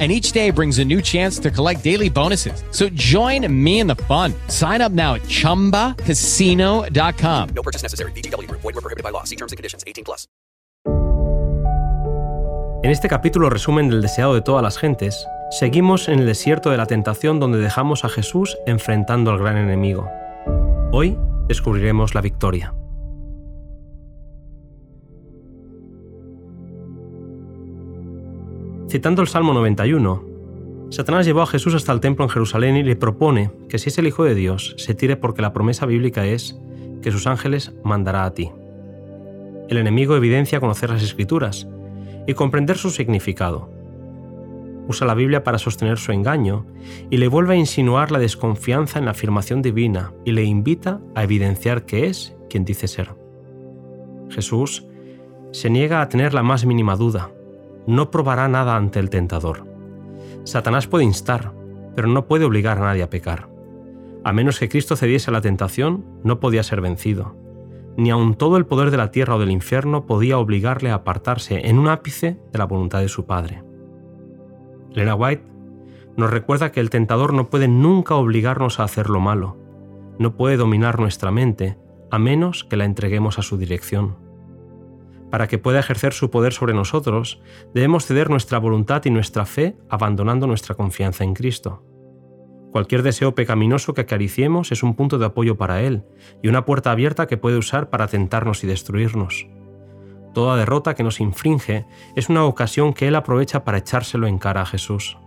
and each day brings a new chance to collect daily bonuses. So join me in the fun. Sign up now at ChumbaCasino.com. No purchase necessary. BGW. Void were prohibited by law. See terms and conditions. 18 plus. En este capítulo resumen del deseado de todas las gentes, seguimos en el desierto de la tentación donde dejamos a Jesús enfrentando al gran enemigo. Hoy descubriremos la victoria. Citando el Salmo 91, Satanás llevó a Jesús hasta el templo en Jerusalén y le propone que si es el Hijo de Dios, se tire porque la promesa bíblica es que sus ángeles mandará a ti. El enemigo evidencia conocer las escrituras y comprender su significado. Usa la Biblia para sostener su engaño y le vuelve a insinuar la desconfianza en la afirmación divina y le invita a evidenciar que es quien dice ser. Jesús se niega a tener la más mínima duda no probará nada ante el tentador. Satanás puede instar, pero no puede obligar a nadie a pecar. A menos que Cristo cediese a la tentación, no podía ser vencido. Ni aun todo el poder de la tierra o del infierno podía obligarle a apartarse en un ápice de la voluntad de su Padre. Lena White nos recuerda que el tentador no puede nunca obligarnos a hacer lo malo, no puede dominar nuestra mente, a menos que la entreguemos a su dirección para que pueda ejercer su poder sobre nosotros, debemos ceder nuestra voluntad y nuestra fe abandonando nuestra confianza en Cristo. Cualquier deseo pecaminoso que acariciemos es un punto de apoyo para Él y una puerta abierta que puede usar para tentarnos y destruirnos. Toda derrota que nos infringe es una ocasión que Él aprovecha para echárselo en cara a Jesús.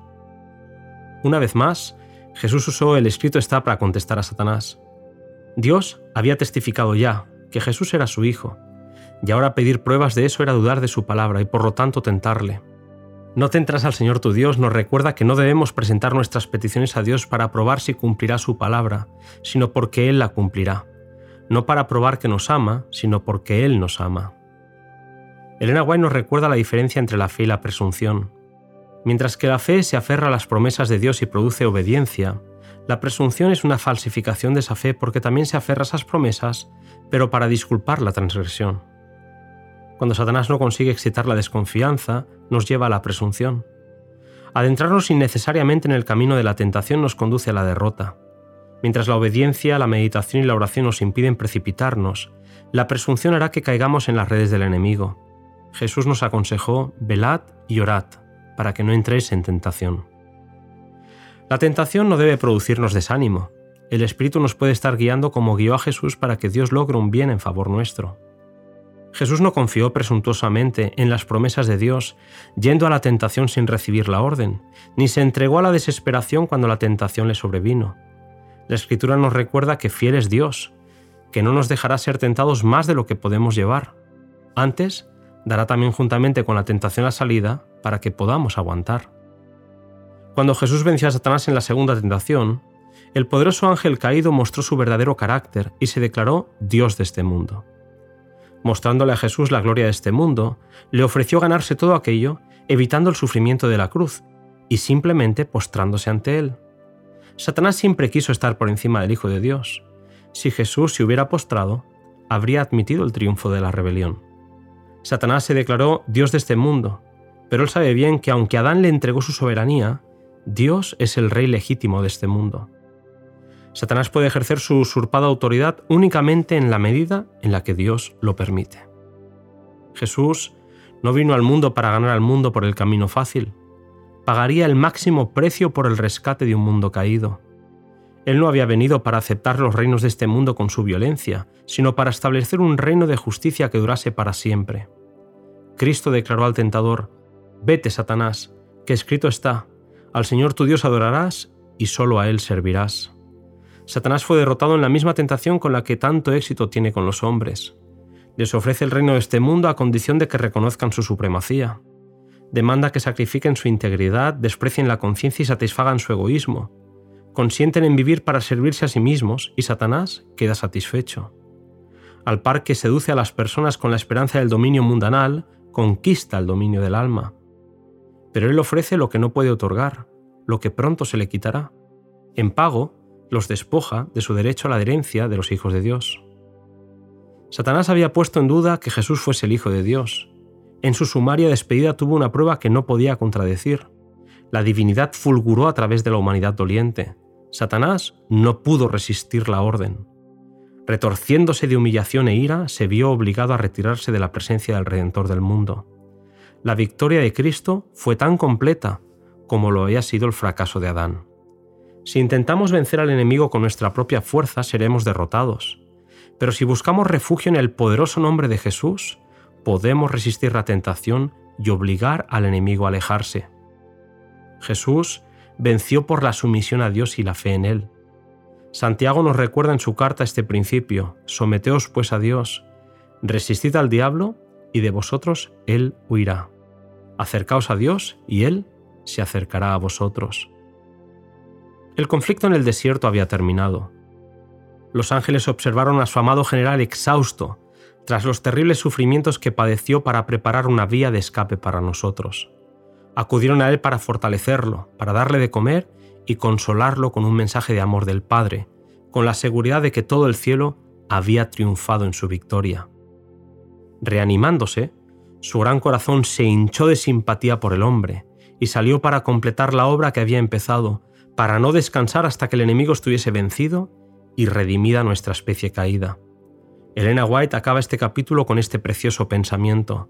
Una vez más, Jesús usó el escrito está para contestar a Satanás. Dios había testificado ya que Jesús era su Hijo, y ahora pedir pruebas de eso era dudar de su palabra y por lo tanto tentarle. No tentas al Señor tu Dios nos recuerda que no debemos presentar nuestras peticiones a Dios para probar si cumplirá su palabra, sino porque Él la cumplirá. No para probar que nos ama, sino porque Él nos ama. Elena White nos recuerda la diferencia entre la fe y la presunción. Mientras que la fe se aferra a las promesas de Dios y produce obediencia, la presunción es una falsificación de esa fe porque también se aferra a esas promesas, pero para disculpar la transgresión. Cuando Satanás no consigue excitar la desconfianza, nos lleva a la presunción. Adentrarnos innecesariamente en el camino de la tentación nos conduce a la derrota. Mientras la obediencia, la meditación y la oración nos impiden precipitarnos, la presunción hará que caigamos en las redes del enemigo. Jesús nos aconsejó, velad y orad, para que no entréis en tentación. La tentación no debe producirnos desánimo. El Espíritu nos puede estar guiando como guió a Jesús para que Dios logre un bien en favor nuestro. Jesús no confió presuntuosamente en las promesas de Dios, yendo a la tentación sin recibir la orden, ni se entregó a la desesperación cuando la tentación le sobrevino. La Escritura nos recuerda que fiel es Dios, que no nos dejará ser tentados más de lo que podemos llevar. Antes, dará también juntamente con la tentación la salida para que podamos aguantar. Cuando Jesús venció a Satanás en la segunda tentación, el poderoso ángel caído mostró su verdadero carácter y se declaró Dios de este mundo mostrándole a Jesús la gloria de este mundo, le ofreció ganarse todo aquello, evitando el sufrimiento de la cruz, y simplemente postrándose ante él. Satanás siempre quiso estar por encima del Hijo de Dios. Si Jesús se hubiera postrado, habría admitido el triunfo de la rebelión. Satanás se declaró Dios de este mundo, pero él sabe bien que aunque Adán le entregó su soberanía, Dios es el rey legítimo de este mundo. Satanás puede ejercer su usurpada autoridad únicamente en la medida en la que Dios lo permite. Jesús no vino al mundo para ganar al mundo por el camino fácil. Pagaría el máximo precio por el rescate de un mundo caído. Él no había venido para aceptar los reinos de este mundo con su violencia, sino para establecer un reino de justicia que durase para siempre. Cristo declaró al tentador, Vete, Satanás, que escrito está, al Señor tu Dios adorarás y solo a Él servirás. Satanás fue derrotado en la misma tentación con la que tanto éxito tiene con los hombres. Les ofrece el reino de este mundo a condición de que reconozcan su supremacía. Demanda que sacrifiquen su integridad, desprecien la conciencia y satisfagan su egoísmo. Consienten en vivir para servirse a sí mismos y Satanás queda satisfecho. Al par que seduce a las personas con la esperanza del dominio mundanal, conquista el dominio del alma. Pero él ofrece lo que no puede otorgar, lo que pronto se le quitará. En pago, los despoja de su derecho a la herencia de los hijos de Dios. Satanás había puesto en duda que Jesús fuese el Hijo de Dios. En su sumaria despedida tuvo una prueba que no podía contradecir. La divinidad fulguró a través de la humanidad doliente. Satanás no pudo resistir la orden. Retorciéndose de humillación e ira, se vio obligado a retirarse de la presencia del Redentor del mundo. La victoria de Cristo fue tan completa como lo había sido el fracaso de Adán. Si intentamos vencer al enemigo con nuestra propia fuerza, seremos derrotados. Pero si buscamos refugio en el poderoso nombre de Jesús, podemos resistir la tentación y obligar al enemigo a alejarse. Jesús venció por la sumisión a Dios y la fe en Él. Santiago nos recuerda en su carta este principio, someteos pues a Dios, resistid al diablo y de vosotros Él huirá. Acercaos a Dios y Él se acercará a vosotros. El conflicto en el desierto había terminado. Los ángeles observaron a su amado general exhausto, tras los terribles sufrimientos que padeció para preparar una vía de escape para nosotros. Acudieron a él para fortalecerlo, para darle de comer y consolarlo con un mensaje de amor del Padre, con la seguridad de que todo el cielo había triunfado en su victoria. Reanimándose, su gran corazón se hinchó de simpatía por el hombre y salió para completar la obra que había empezado, para no descansar hasta que el enemigo estuviese vencido y redimida nuestra especie caída. Elena White acaba este capítulo con este precioso pensamiento.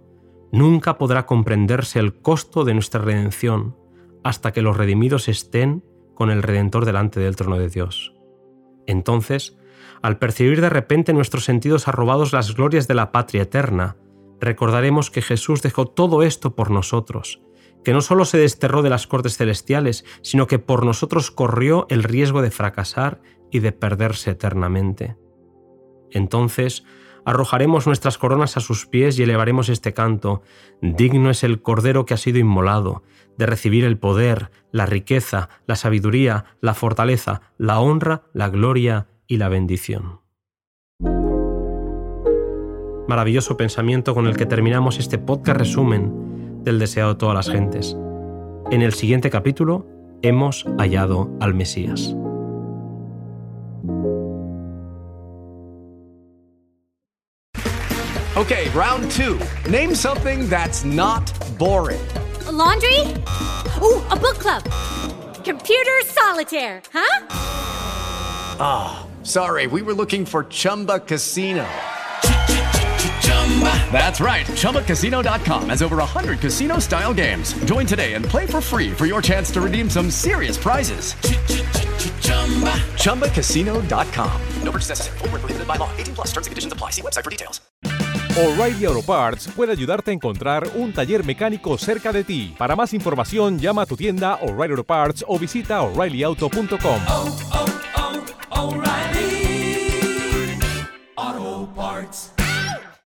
Nunca podrá comprenderse el costo de nuestra redención hasta que los redimidos estén con el Redentor delante del trono de Dios. Entonces, al percibir de repente nuestros sentidos arrobados las glorias de la patria eterna, recordaremos que Jesús dejó todo esto por nosotros que no solo se desterró de las cortes celestiales, sino que por nosotros corrió el riesgo de fracasar y de perderse eternamente. Entonces arrojaremos nuestras coronas a sus pies y elevaremos este canto, digno es el Cordero que ha sido inmolado, de recibir el poder, la riqueza, la sabiduría, la fortaleza, la honra, la gloria y la bendición. Maravilloso pensamiento con el que terminamos este podcast resumen del deseado de todas las gentes. En el siguiente capítulo hemos hallado al Mesías. Okay, round two. Name something that's not boring. A laundry? Ooh, a book club. Computer solitaire, huh? Ah, oh, sorry, we were looking for Chumba Casino. That's right. ChumbaCasino.com has over 100 casino style games. Join today and play for free for your chance to redeem some serious prizes. ChumbaCasino.com. No purchase necessary. Prohibited by law. 18 plus terms and conditions apply. See website for details. O'Reilly Auto Parts puede ayudarte a encontrar un taller mecánico cerca de ti. Para más información, llama a tu tienda O'Reilly Auto Parts o visita O'ReillyAuto.com.